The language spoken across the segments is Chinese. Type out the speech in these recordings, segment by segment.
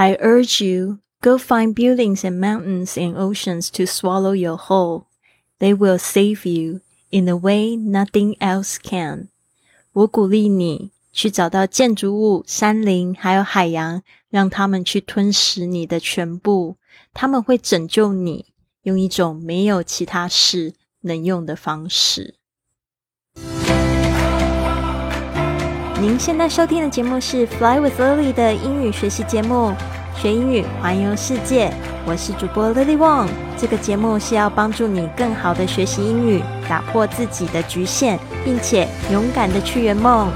I urge you, go find buildings and mountains and oceans to swallow your whole. They will save you in a way nothing else can. 我鼓励你去找到建筑物、山林还有海洋，让他们去吞噬你的全部。他们会拯救你，用一种没有其他事能用的方式。您现在收听的节目是《Fly with Lily》的英语学习节目， 学英语环游世界。我是主播 Lily Wong。这个节目是要帮助你更好的学习英语，打破自己的局限，并且勇敢的去圆梦。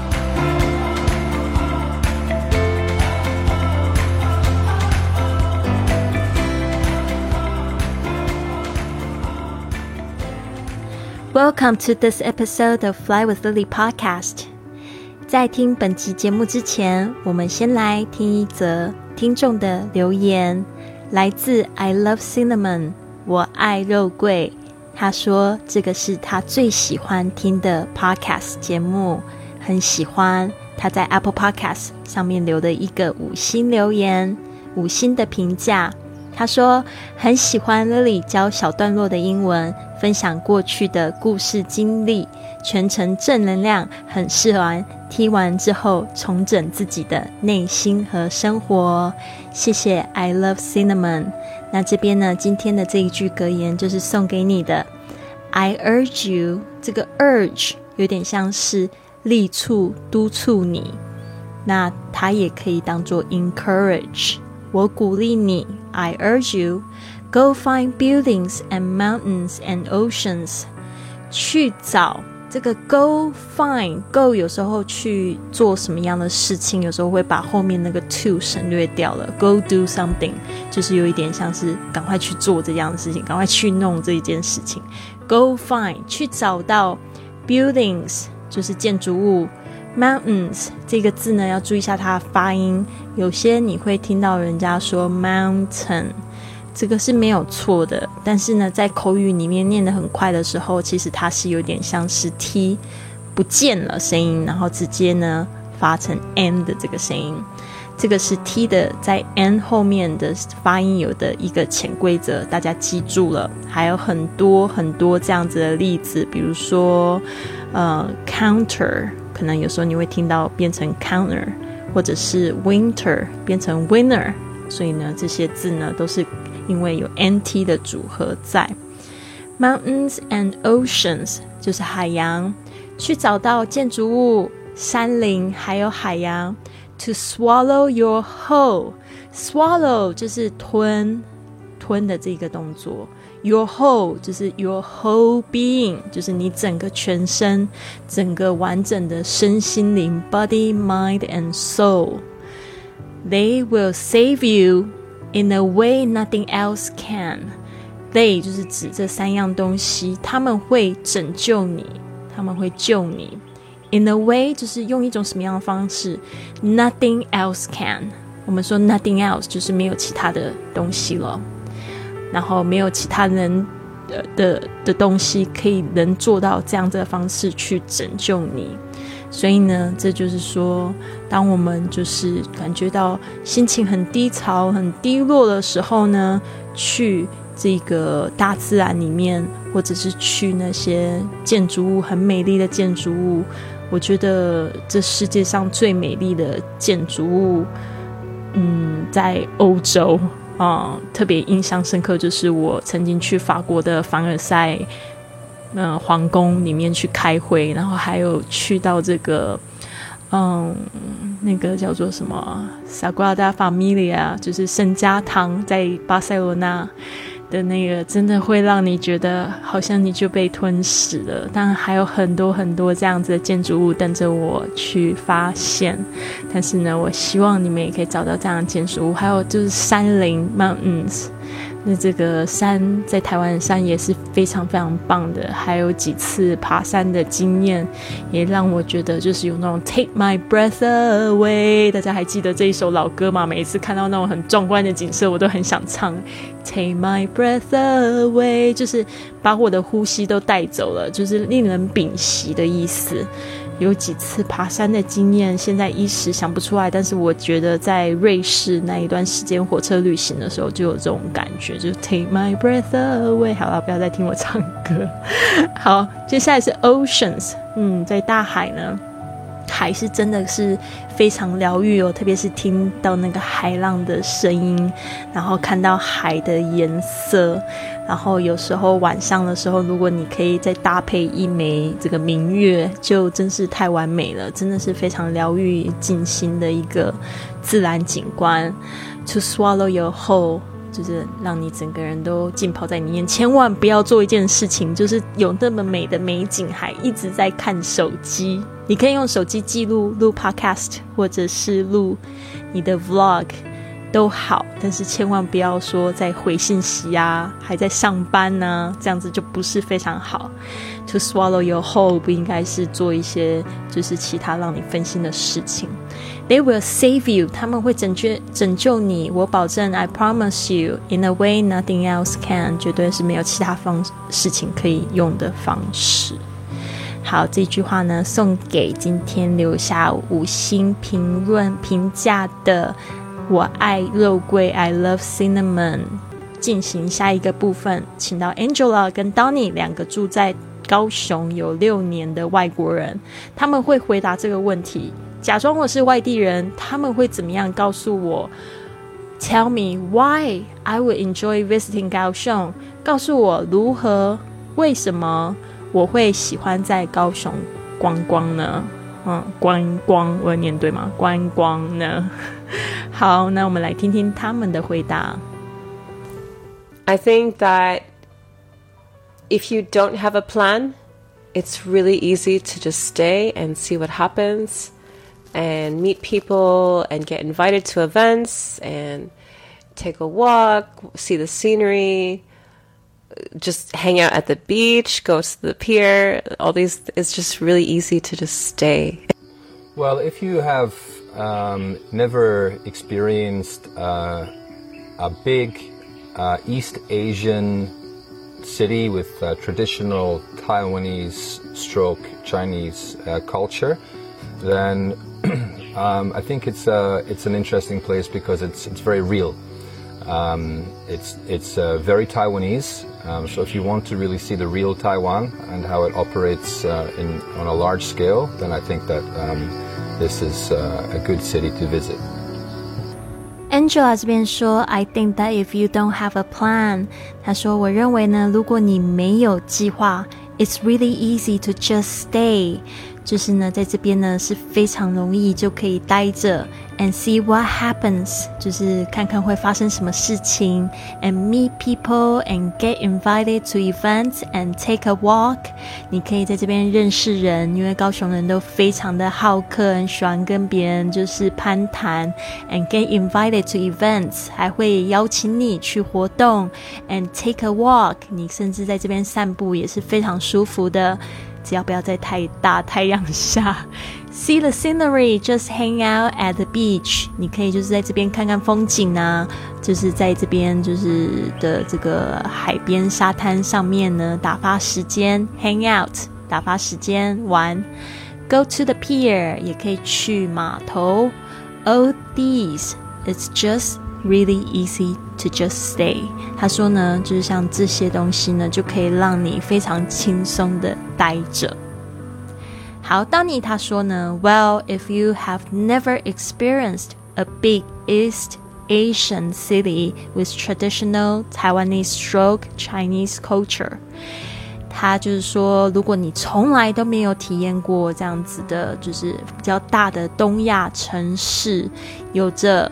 Welcome to this episode of Fly with Lily podcast. 在听本集节目之前，我们先来听一则听众的留言，来自 I love cinnamon，我爱肉桂。他说这个是他最喜欢听的 podcast 节目，很喜欢他在 Apple Podcast 上面留的一个五星留言，五星的评价。他说很喜欢 Lily 教小段落的英文，分享过去的故事经历，全程正能量，很适合。听完之后，重整自己的内心和生活。谢谢，I love cinnamon。那这边呢，今天的这一句格言就是送给你的。I urge you，这个 urge 有点像是力促、督促你，那它也可以当做 encourage。我鼓励你，I urge you，go find buildings and mountains and oceans，去找。这个 go find go 有时候去做什么样的事情，有时候会把后面那个 to 省略掉了。Go do something 就是有一点像是赶快去做这样的事情，赶快去弄这一件事情。Go find 去找到 buildings 就是建筑物，mountains 这个字呢要注意一下它的发音，有些你会听到人家说 mountain。这个是没有错的，但是呢，在口语里面念得很快的时候，其实它是有点像是 t 不见了声音，然后直接呢发成 n 的这个声音。这个是 t 的在 n 后面的发音有的一个潜规则，大家记住了。还有很多很多这样子的例子，比如说呃 counter，可能有时候你会听到变成 counter，或者是 winter 变成 winner，所以呢，这些字呢都是。因为有 nt 的组合在，mountains and oceans 就是海洋，去找到建筑物、山林还有海洋。To swallow your whole，swallow 就是吞吞的这个动作，your whole 就是 your whole being，就是你整个全身、整个完整的身心灵，body, mind and soul。They will save you。 In a way nothing else can, they 就是指这三样东西，他们会拯救你，他们会救你。In a way 就是用一种什么样的方式？Nothing else can。我们说 nothing else 就是没有其他的东西了，然后没有其他人的的的东西可以能做到这样子的方式去拯救你。所以呢，这就是说，当我们就是感觉到心情很低潮、很低落的时候呢，去这个大自然里面，或者是去那些建筑物很美丽的建筑物，我觉得这世界上最美丽的建筑物，嗯，在欧洲啊，特别印象深刻，就是我曾经去法国的凡尔赛。嗯，皇宫里面去开会，然后还有去到这个，嗯，那个叫做什么 Sagrada Familia，就是圣家堂，在巴塞罗那的那个，真的会让你觉得好像你就被吞噬了。当然还有很多很多这样子的建筑物等着我去发现，但是呢，我希望你们也可以找到这样的建筑物，还有就是山林 Mountains。那这个山在台湾山也是非常非常棒的，还有几次爬山的经验，也让我觉得就是有那种 take my breath away。大家还记得这一首老歌吗？每一次看到那种很壮观的景色，我都很想唱 take my breath away，就是把我的呼吸都带走了，就是令人屏息的意思。有几次爬山的经验，现在一时想不出来。但是我觉得在瑞士那一段时间火车旅行的时候，就有这种感觉，就 Take my breath away。好了，不要再听我唱歌。好，接下来是 Oceans，嗯，在大海呢。海是真的是非常疗愈哦，特别是听到那个海浪的声音，然后看到海的颜色，然后有时候晚上的时候，如果你可以再搭配一枚这个明月，就真是太完美了，真的是非常疗愈、静心的一个自然景观。To swallow your whole，就是让你整个人都浸泡在里面。千万不要做一件事情，就是有那么美的美景，还一直在看手机。你可以用手机记录录 podcast，或者是录你的 vlog 都好，但是千万不要说在回信息啊，还在上班呢，这样子就不是非常好。To swallow your whole 不应该是做一些就是其他让你分心的事情。They will save you，他们会拯救拯救你，我保证。I promise you，in a way nothing else can，绝对是没有其他方事情可以用的方式。好，这句话呢，送给今天留下五星评论评价的我爱肉桂，I love cinnamon。进行下一个部分，请到 Angela 跟 Donny 两个住在高雄有六年的外国人，他们会回答这个问题。假装我是外地人，他们会怎么样告诉我？Tell me why I would enjoy visiting 高雄。告诉我如何，为什么？我会喜欢在高雄观光呢，嗯，观光我念对吗？观光呢？好，那我们来听听他们的回答。I think that if you don't have a plan, it's really easy to just stay and see what happens and meet people and get invited to events and take a walk, see the scenery just hang out at the beach, go to the pier, all these, it's just really easy to just stay. Well, if you have um, never experienced uh, a big uh, East Asian city with uh, traditional Taiwanese stroke Chinese uh, culture, then um, I think it's, uh, it's an interesting place because it's, it's very real. Um, it's it's uh, very Taiwanese. Um, so if you want to really see the real Taiwan and how it operates uh, in on a large scale, then I think that um, this is uh, a good city to visit. Angela 这边说，I think that if you don't have a plan，她说我认为呢，如果你没有计划，it's really easy to just stay。就是呢，在这边呢是非常容易就可以待着 ，and see what happens，就是看看会发生什么事情，and meet people and get invited to events and take a walk。你可以在这边认识人，因为高雄人都非常的好客，很喜欢跟别人就是攀谈，and get invited to events，还会邀请你去活动，and take a walk。你甚至在这边散步也是非常舒服的。只要不要在太大太阳下，see the scenery, just hang out at the beach。你可以就是在这边看看风景啊，就是在这边就是的这个海边沙滩上面呢打发时间，hang out 打发时间玩。Go to the pier 也可以去码头。All these, it's just really easy to just stay。他说呢，就是像这些东西呢，就可以让你非常轻松的待着。好，当你他说呢，Well, if you have never experienced a big East Asian city with traditional Taiwanese stroke Chinese culture，他就是说，如果你从来都没有体验过这样子的，就是比较大的东亚城市，有着。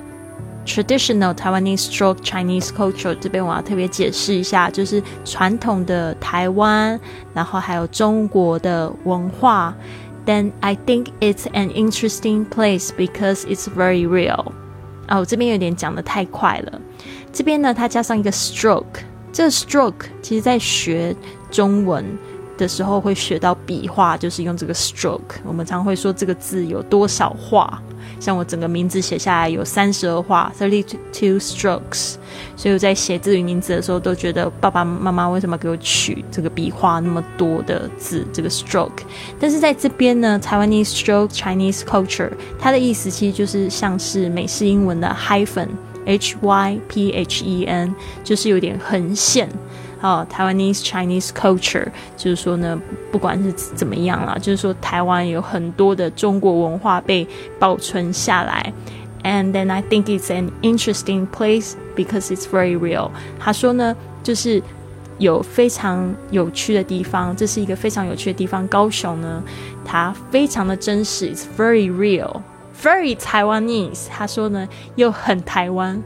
Traditional Taiwanese stroke Chinese culture，这边我要特别解释一下，就是传统的台湾，然后还有中国的文化。Then I think it's an interesting place because it's very real。哦，这边有点讲的太快了。这边呢，它加上一个 stroke，这个 stroke 其实在学中文的时候会学到笔画，就是用这个 stroke。我们常会说这个字有多少画。像我整个名字写下来有三十二画 （thirty two strokes），所以我在写自己名字的时候都觉得爸爸妈妈为什么给我取这个笔画那么多的字，这个 stroke。但是在这边呢，Taiwanese stroke Chinese culture，它的意思其实就是像是美式英文的 hyphen（h y p h e n），就是有点横线。哦，Taiwanese Chinese culture，就是说呢，不管是怎么样啦，就是说台湾有很多的中国文化被保存下来。And then I think it's an interesting place because it's very real。他说呢，就是有非常有趣的地方，这是一个非常有趣的地方。高雄呢，它非常的真实，it's very real，very Taiwanese。他说呢，又很台湾。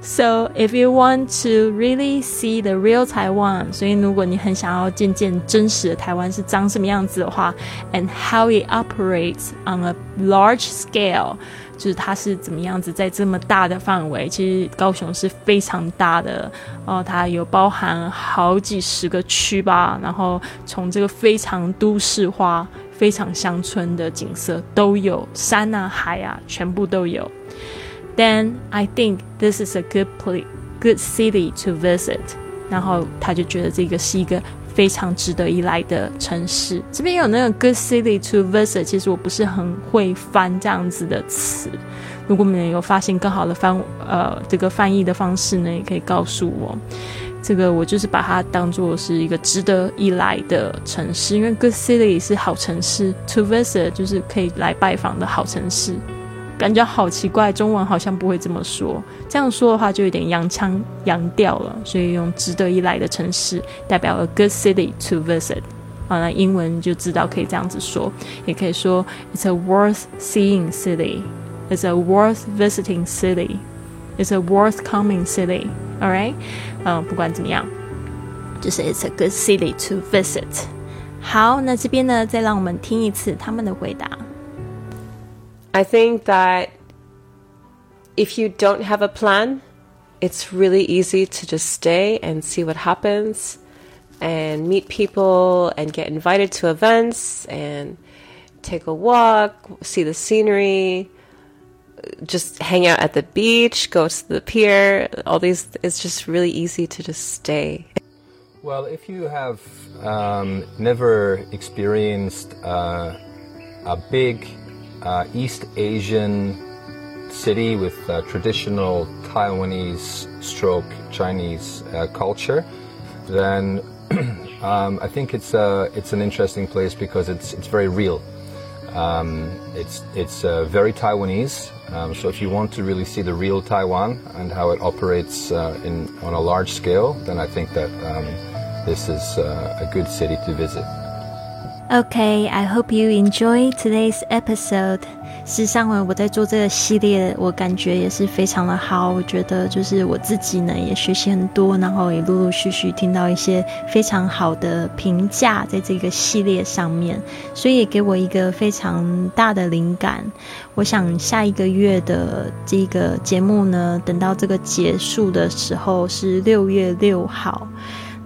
So if you want to really see the real Taiwan，所以如果你很想要见见真实的台湾是长什么样子的话，and how it operates on a large scale，就是它是怎么样子在这么大的范围，其实高雄是非常大的哦，它有包含好几十个区吧，然后从这个非常都市化、非常乡村的景色都有，山啊、海啊，全部都有。Then I think this is a good place, good city to visit。然后他就觉得这个是一个非常值得一来的城市。这边有那个 good city to visit，其实我不是很会翻这样子的词。如果你们有发现更好的翻呃这个翻译的方式呢，也可以告诉我。这个我就是把它当做是一个值得一来的城市，因为 good city 是好城市，to visit 就是可以来拜访的好城市。感觉好奇怪，中文好像不会这么说。这样说的话，就有点洋腔洋调了。所以用值得一来的城市代表 a good city to visit。好，那英文就知道可以这样子说，也可以说 it's a worth seeing city, it's a worth visiting city, it's a worth coming city. All right，嗯，不管怎么样，就是 it's a good city to visit。好，那这边呢，再让我们听一次他们的回答。I think that if you don't have a plan, it's really easy to just stay and see what happens and meet people and get invited to events and take a walk, see the scenery, just hang out at the beach, go to the pier. All these, it's just really easy to just stay. Well, if you have um, never experienced uh, a big uh, East Asian city with uh, traditional Taiwanese stroke Chinese uh, culture, then um, I think it's a, it's an interesting place because it's it's very real. Um, it's it's uh, very Taiwanese. Um, so if you want to really see the real Taiwan and how it operates uh, in on a large scale, then I think that um, this is uh, a good city to visit. Okay, I hope you enjoy today's episode. 事实上呢，我在做这个系列，我感觉也是非常的好。我觉得就是我自己呢也学习很多，然后也陆陆续续听到一些非常好的评价，在这个系列上面，所以也给我一个非常大的灵感。我想下一个月的这个节目呢，等到这个结束的时候是六月六号。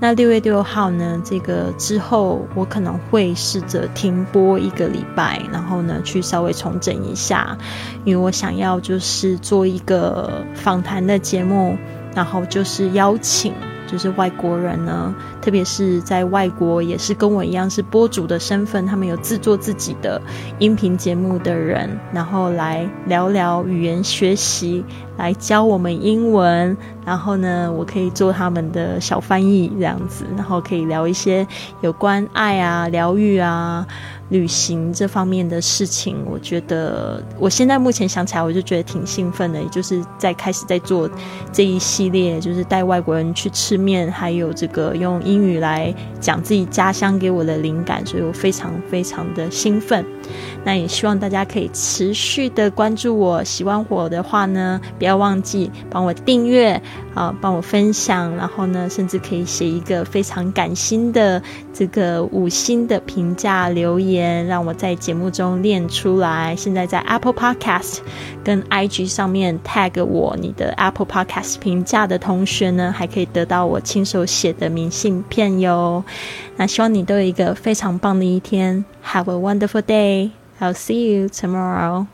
那六月六号呢？这个之后，我可能会试着停播一个礼拜，然后呢，去稍微重整一下，因为我想要就是做一个访谈的节目，然后就是邀请。就是外国人呢，特别是在外国，也是跟我一样是播主的身份，他们有制作自己的音频节目的人，然后来聊聊语言学习，来教我们英文，然后呢，我可以做他们的小翻译这样子，然后可以聊一些有关爱啊、疗愈啊。旅行这方面的事情，我觉得我现在目前想起来，我就觉得挺兴奋的。也就是在开始在做这一系列，就是带外国人去吃面，还有这个用英语来讲自己家乡给我的灵感，所以我非常非常的兴奋。那也希望大家可以持续的关注我，喜欢我的话呢，不要忘记帮我订阅啊，帮我分享，然后呢，甚至可以写一个非常感心的这个五星的评价留言，让我在节目中念出来。现在在 Apple Podcast 跟 IG 上面 tag 我你的 Apple Podcast 评价的同学呢，还可以得到我亲手写的明信片哟。那希望你都有一个非常棒的一天，Have a wonderful day. I'll see you tomorrow.